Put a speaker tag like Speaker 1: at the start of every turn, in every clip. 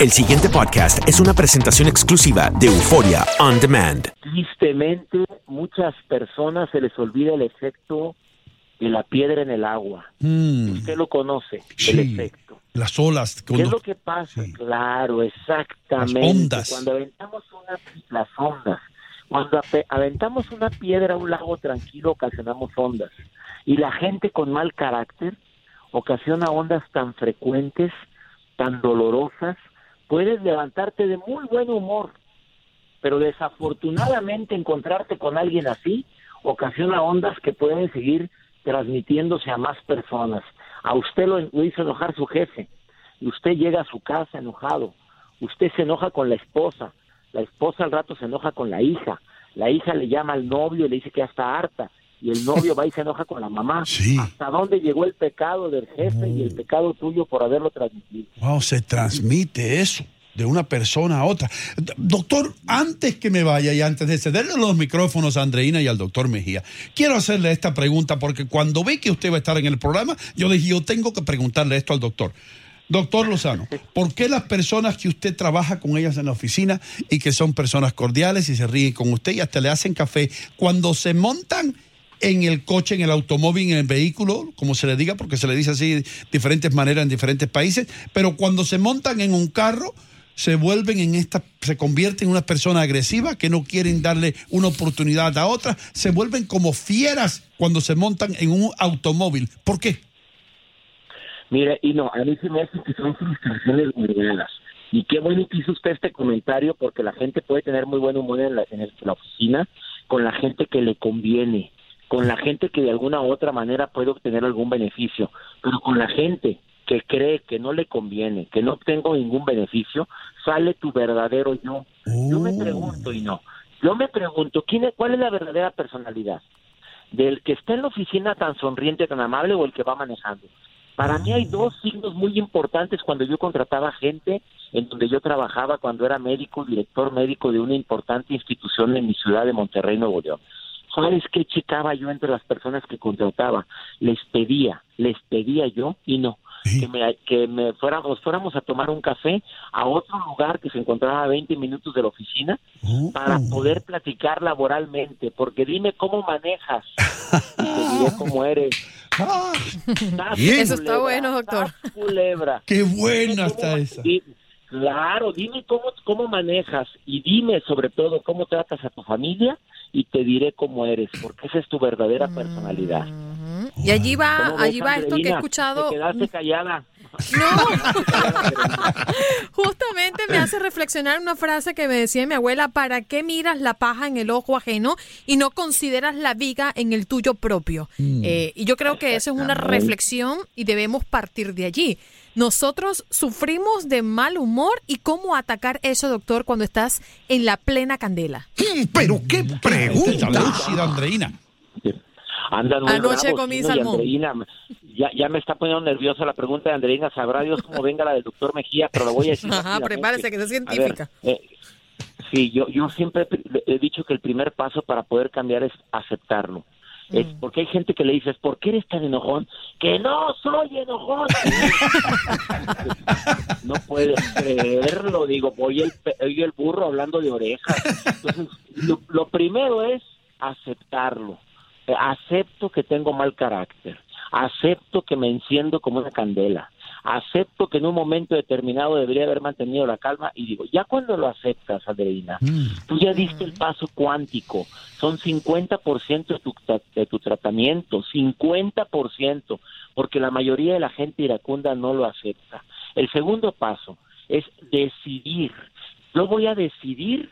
Speaker 1: El siguiente podcast es una presentación exclusiva de Euforia On Demand.
Speaker 2: Tristemente, muchas personas se les olvida el efecto de la piedra en el agua.
Speaker 3: Mm,
Speaker 2: Usted lo conoce, el
Speaker 3: sí,
Speaker 2: efecto.
Speaker 3: las olas.
Speaker 2: ¿Qué
Speaker 3: cuando-
Speaker 2: es lo que pasa? Claro, exactamente.
Speaker 3: Las ondas.
Speaker 2: Cuando aventamos una, las ondas. Cuando aventamos una piedra a un lago tranquilo, ocasionamos ondas. Y la gente con mal carácter ocasiona ondas tan frecuentes, tan dolorosas. Puedes levantarte de muy buen humor, pero desafortunadamente encontrarte con alguien así ocasiona ondas que pueden seguir transmitiéndose a más personas. A usted lo, hizo enojar su jefe y usted llega a su casa enojado. Usted se enoja con la esposa, la esposa al rato se enoja con la hija, la hija le llama al novio y le dice que ya está harta y el novio va y se enoja con la mamá. ¿Hasta dónde llegó el pecado del jefe y el pecado tuyo por haberlo transmitido?
Speaker 3: Wow, se transmite eso de una persona a otra. Doctor, antes que me vaya y antes de cederle los micrófonos a Andreina y al doctor Mejía, quiero hacerle esta pregunta porque cuando vi que usted va a estar en el programa, yo dije, yo tengo que preguntarle esto al doctor. Doctor Lozano, ¿por qué las personas que usted trabaja con ellas en la oficina y que son personas cordiales y se ríen con usted y hasta le hacen café, cuando se montan en el coche, en el automóvil, en el vehículo, como se le diga, porque se le dice así de diferentes maneras en diferentes países, pero cuando se montan en un carro, se vuelven en esta, se convierten en una persona agresiva que no quieren darle una oportunidad a otra, se vuelven como fieras cuando se montan en un automóvil. ¿Por qué?
Speaker 2: Mire, y no, a mí se me hace que son frustraciones guardadas. Y qué bueno que hizo usted este comentario porque la gente puede tener muy buen humor en la, en la oficina con la gente que le conviene, con la gente que de alguna u otra manera puede obtener algún beneficio, pero con la gente que cree que no le conviene, que no obtengo ningún beneficio, sale tu verdadero yo. Yo me pregunto y no, yo me pregunto, ¿quién es, ¿cuál es la verdadera personalidad? ¿Del que está en la oficina tan sonriente, tan amable o el que va manejando? Para mí hay dos signos muy importantes cuando yo contrataba gente en donde yo trabajaba cuando era médico, director médico de una importante institución en mi ciudad de Monterrey, Nuevo León. ¿Sabes qué checaba yo entre las personas que contrataba? Les pedía, les pedía yo y no, que me, que me fuéramos, fuéramos a tomar un café a otro lugar que se encontraba a 20 minutos de la oficina para poder platicar laboralmente, porque dime cómo manejas y te diré cómo eres.
Speaker 4: Eso está bueno, doctor.
Speaker 2: culebra.
Speaker 3: Qué buena está esa.
Speaker 2: di- Claro, dime cómo, cómo manejas y dime sobre todo cómo tratas a tu familia y te diré cómo eres, porque esa es tu verdadera personalidad.
Speaker 4: Y allí va,
Speaker 2: ¿Cómo ves,
Speaker 4: allí va esto que he escuchado.
Speaker 2: Te quedaste callada.
Speaker 4: Justamente me hace reflexionar una frase que me decía mi abuela, ¿para qué miras la paja en el ojo ajeno y no consideras la viga en el tuyo propio?
Speaker 5: Mm.
Speaker 4: Eh, y yo creo que eso es una reflexión y debemos partir de allí. Nosotros sufrimos de mal humor y cómo atacar eso, doctor, cuando estás en la plena candela.
Speaker 6: Pero qué pregunta.
Speaker 3: Lúcida, Andreina.
Speaker 2: Andan muy
Speaker 4: Anoche comí salmón.
Speaker 2: Andreina. Ya, ya me está poniendo nerviosa la pregunta de Andreina. Sabrá Dios cómo venga la del doctor Mejía, pero lo voy a decir.
Speaker 4: Ajá, prepárese que es
Speaker 2: ver,
Speaker 4: científica.
Speaker 2: eh, sí, yo, yo siempre he dicho que el primer paso para poder cambiar es aceptarlo. Es
Speaker 4: Mm.
Speaker 2: porque hay gente que le dices, ¿por qué eres tan enojón? Que no soy enojón. no puedes creerlo, digo, oye el, oye el burro hablando de orejas. Entonces, lo, lo primero es aceptarlo. Eh, Acepto que tengo mal carácter. Acepto que me enciendo como una candela. Acepto que en un momento determinado debería haber mantenido la calma y digo, ya cuando lo aceptas, Adriana, tú ya diste el paso cuántico. Son 50% de tu, de tu tratamiento, 50%, porque la mayoría de la gente iracunda no lo acepta. El segundo paso es decidir. Yo voy a decidir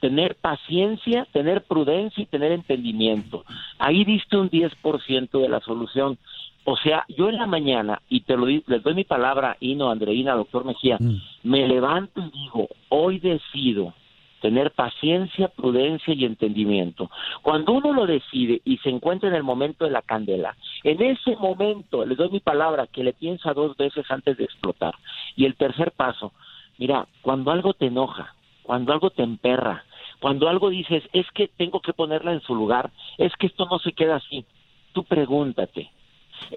Speaker 2: tener paciencia, tener prudencia y tener entendimiento. Ahí diste un 10% de la solución. O sea, yo en la mañana, y te lo les doy mi palabra, Ino, Andreina, doctor Mejía, me levanto y digo, hoy decido tener paciencia, prudencia y entendimiento. Cuando uno lo decide y se encuentra en el momento de la candela, en ese momento, les doy mi palabra, que le piensa dos veces antes de explotar. Y el tercer paso, mira, cuando algo te enoja, cuando algo te emperra, cuando algo dices, es que tengo que ponerla en su lugar, es que esto no se queda así, tú pregúntate,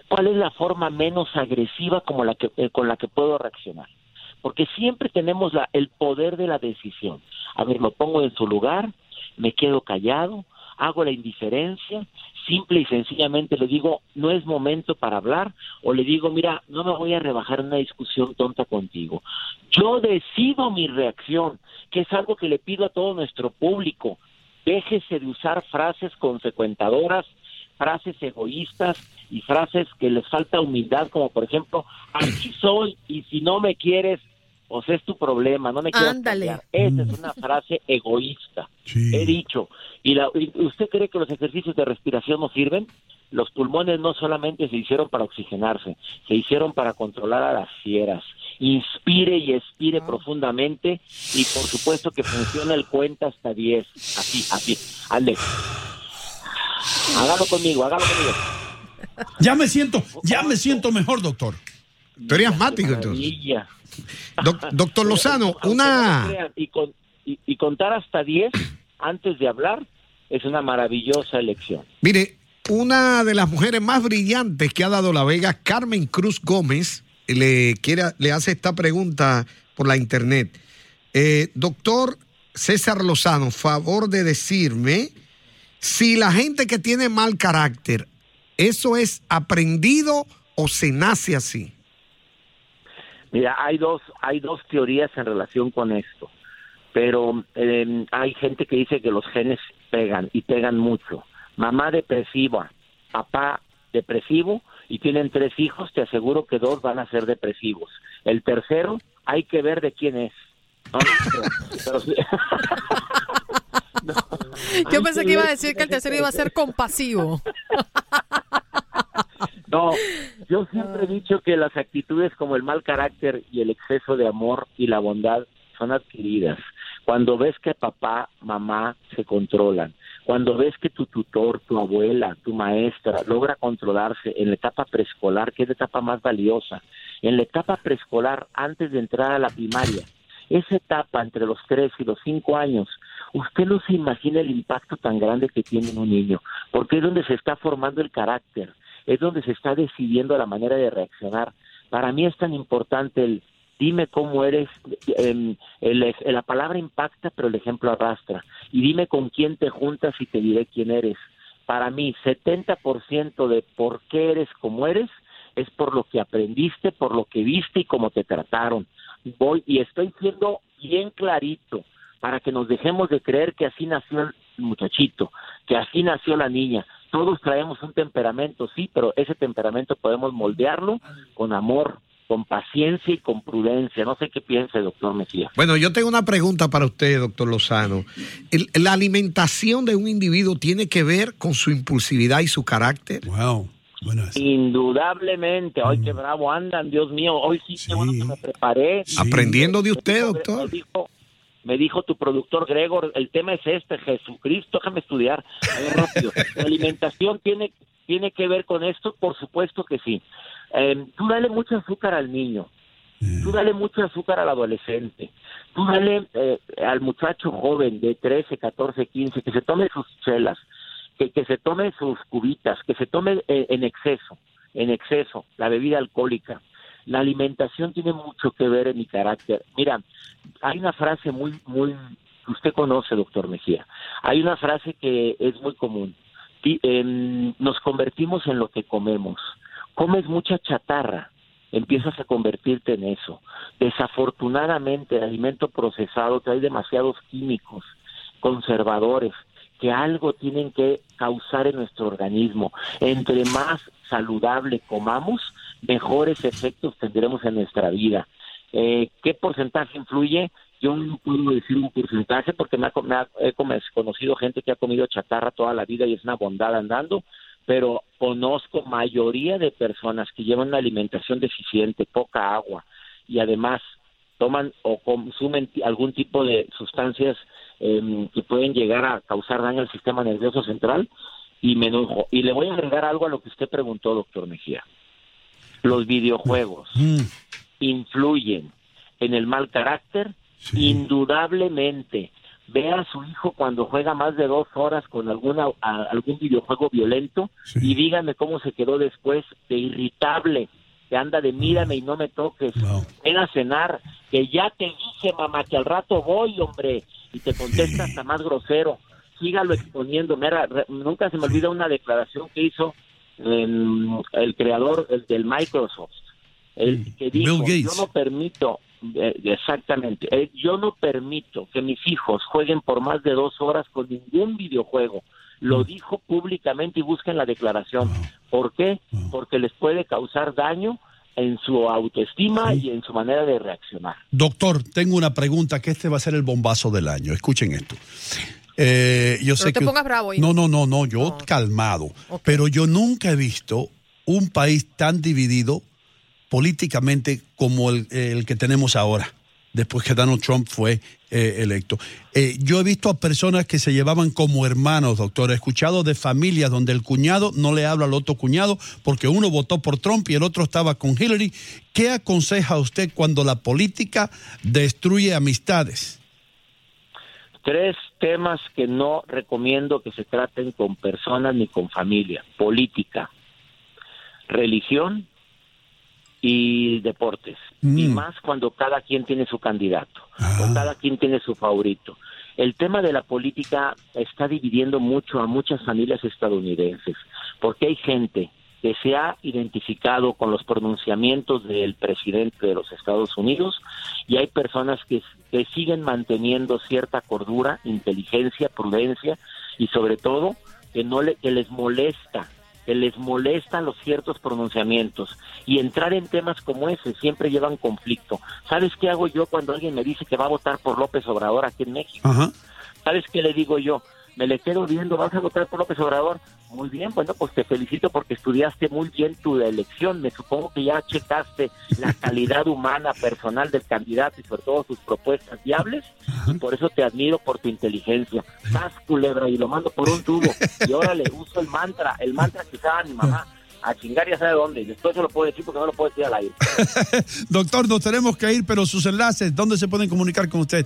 Speaker 2: ¿cuál es la forma menos agresiva como la que, eh, con la que puedo reaccionar? Porque siempre tenemos la, el poder de la decisión. A ver, lo pongo en su lugar, me quedo callado, hago la indiferencia, simple y sencillamente le digo, no es momento para hablar, o le digo, mira, no me voy a rebajar en una discusión tonta contigo. Yo decido mi reacción, que es algo que le pido a todo nuestro público. Déjese de usar frases consecuentadoras, frases egoístas y frases que les falta humildad, como por ejemplo, así soy y si no me quieres, pues es tu problema, no me quieras
Speaker 4: Ándale.
Speaker 2: cambiar. Esa es una frase egoísta. He dicho. ¿Y, la- y usted cree que los ejercicios de respiración no sirven? Los pulmones no solamente se hicieron para oxigenarse, se hicieron para controlar a las fieras. Inspire y expire profundamente y por supuesto que funciona el cuenta hasta 10. Así, así. Ande. Hágalo conmigo, hágalo conmigo.
Speaker 3: Ya me siento, ya me siento mejor, doctor.
Speaker 6: Tú eres asmático, entonces. Doctor Lozano,
Speaker 2: no
Speaker 6: una...
Speaker 2: y, con- y- y contar hasta 10 antes de hablar es una maravillosa elección.
Speaker 6: Mire, una de las mujeres más brillantes que ha dado La Vega, Carmen Cruz Gómez, le, quiere, le hace esta pregunta por la internet. Eh, doctor César Lozano, favor de decirme si la gente que tiene mal carácter, ¿eso es aprendido o se nace así?
Speaker 2: Mira, hay dos, hay dos teorías en relación con esto, pero eh, hay gente que dice que los genes pegan y pegan mucho. Mamá depresiva, papá depresivo y tienen tres hijos, te aseguro que dos van a ser depresivos. El tercero, hay que ver de quién es. ¿no? Pero- pero sí.
Speaker 4: Yo pensé
Speaker 2: que
Speaker 4: que iba a decir que el tercero iba a ser compasivo.
Speaker 2: No, yo siempre he dicho que las actitudes como el mal carácter y el exceso de amor y la bondad son adquiridas. Cuando ves que papá, mamá se controlan, cuando ves que tu tutor, tu abuela, tu maestra logra controlarse en la etapa preescolar, que es la etapa más valiosa, en la etapa preescolar antes de entrar a la primaria, esa etapa entre los tres y los cinco años, usted no se imagina el impacto tan grande que tiene en un niño, porque es donde se está formando el carácter, es donde se está decidiendo la manera de reaccionar. Para mí es tan importante el dime cómo eres, em, el la palabra impacta, pero el ejemplo arrastra. Y dime con quién te juntas y te diré quién eres. Para mí, 70% de por qué eres como eres es por lo que aprendiste, por lo que viste y cómo te trataron. Voy y estoy siendo bien clarito para que nos dejemos de creer que así nació el muchachito, que así nació la niña. Todos traemos un temperamento, sí, pero ese temperamento podemos moldearlo con amor, con paciencia y con prudencia. No sé qué piense, doctor Mejía.
Speaker 6: Bueno, yo tengo una pregunta para usted, doctor Lozano. El- la alimentación de un individuo tiene que ver con su impulsividad y su carácter.
Speaker 3: Wow.
Speaker 2: Indudablemente, ay, qué bravo andan, Dios mío, hoy sí, qué bueno que me preparé.
Speaker 6: Aprendiendo de usted,
Speaker 2: Me dijo-
Speaker 6: doctor.
Speaker 2: Me dijo, me dijo tu productor Gregor, el tema es este, Jesucristo, déjame estudiar. A ver, rápido. La alimentación tiene, tiene que ver con esto, por supuesto que sí. Eh, tú dale mucho azúcar al niño, tú dale mucho azúcar al adolescente, tú dale eh, al muchacho joven de 13, 14, 15, que se tome sus chelas, que, que se tome sus cubitas, que se tome eh, en exceso, en exceso, la bebida alcohólica. La alimentación tiene mucho que ver en mi carácter. Mira, hay una frase muy, muy, que usted conoce, doctor Mejía. Hay una frase que es muy común. Em, nos convertimos en lo que comemos. Comes mucha chatarra, empiezas a convertirte en eso. Desafortunadamente, el alimento procesado trae demasiados químicos, conservadores, que algo tienen que causar en nuestro organismo. Entre más saludable comamos, mejores efectos tendremos en nuestra vida. Eh, ¿Qué porcentaje influye? Yo no puedo decir un porcentaje porque me ha, me ha- he conocido gente que ha comido chatarra toda la vida y es una bondad andando, pero conozco mayoría de personas que llevan una alimentación deficiente, poca agua y además toman o consumen algún tipo de sustancias em, que pueden llegar a causar daño al sistema nervioso central y me enojo. Y le voy a agregar algo a lo que usted preguntó, doctor Mejía. Los videojuegos influyen en el mal carácter, indudablemente. Ve a su hijo cuando juega más de dos horas con alguna a- algún videojuego violento y dígame cómo se quedó después de irritable, que anda de mírame y no me toques, ven a cenar, que ya te dije mamá que al rato voy, hombre, y te contesta hasta más grosero, sígalo exponiendo, Mira, re- nunca se me olvida una declaración que hizo em, el creador el del Microsoft, el que dijo,
Speaker 3: Bill Gates.
Speaker 2: yo no permito, eh, exactamente, eh, yo no permito que mis hijos jueguen por más de dos horas con ningún videojuego. Lo dijo públicamente y busquen la declaración. ¿Por qué? Porque les puede causar daño en su autoestima y en su manera de reaccionar.
Speaker 3: Doctor, tengo una pregunta que este va a ser el bombazo del año. Escuchen esto. Eh, yo
Speaker 4: No
Speaker 3: sé
Speaker 4: te
Speaker 3: que
Speaker 4: pongas bravo.
Speaker 3: No, no, no, no, yo calmado. Pero yo nunca he visto un país tan dividido políticamente como el, que tenemos ahora, después que Donald Trump fue eh, electo. Eh, yo he visto a personas que se llevaban como hermanos, doctor. He escuchado de familias donde el cuñado no le habla al otro cuñado porque uno votó por Trump y el otro estaba con Hillary. ¿Qué aconseja usted cuando la política destruye amistades?
Speaker 2: Tres temas que no recomiendo que se traten con personas ni con familia. Política, religión y deportes. Y más cuando cada quien tiene su candidato o cada quien tiene su favorito. El tema de la política está dividiendo mucho a muchas familias estadounidenses, porque hay gente que se ha identificado con los pronunciamientos del presidente de los Estados Unidos y hay personas que, que siguen manteniendo cierta cordura, inteligencia, prudencia y sobre todo que no le, que les molesta que les molestan los ciertos pronunciamientos y entrar en temas como ese siempre llevan conflicto. ¿Sabes qué hago yo cuando alguien me dice que va a votar por López Obrador aquí en México? ¿Sabes qué le digo yo? Me le quedo viendo, ¿vas a votar por López Obrador? Muy bien, bueno, pues te felicito porque estudiaste muy bien tu elección. Me supongo que ya checaste la calidad humana, personal del candidato y sobre todo sus propuestas viables. Y por eso te admiro por tu inteligencia. Estás culebra y lo mando por un tubo. Y órale, uso el mantra, el mantra que usaba mi mamá. A chingar ya sabe dónde. Después se lo puedo decir porque no lo puedo decir al aire.
Speaker 3: Doctor, nos tenemos que ir, pero sus enlaces, ¿dónde se pueden comunicar con usted?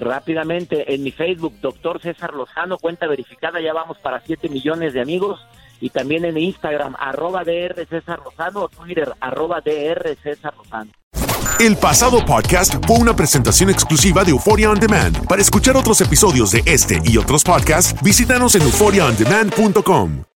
Speaker 2: Rápidamente en mi Facebook, doctor César Lozano, cuenta verificada, ya vamos para 7 millones de amigos. Y también en Instagram, arroba DR César Lozano, o Twitter, arroba DR César Lozano.
Speaker 1: El pasado podcast fue una presentación exclusiva de Euphoria On Demand. Para escuchar otros episodios de este y otros podcasts, visítanos en euphoriaondemand.com.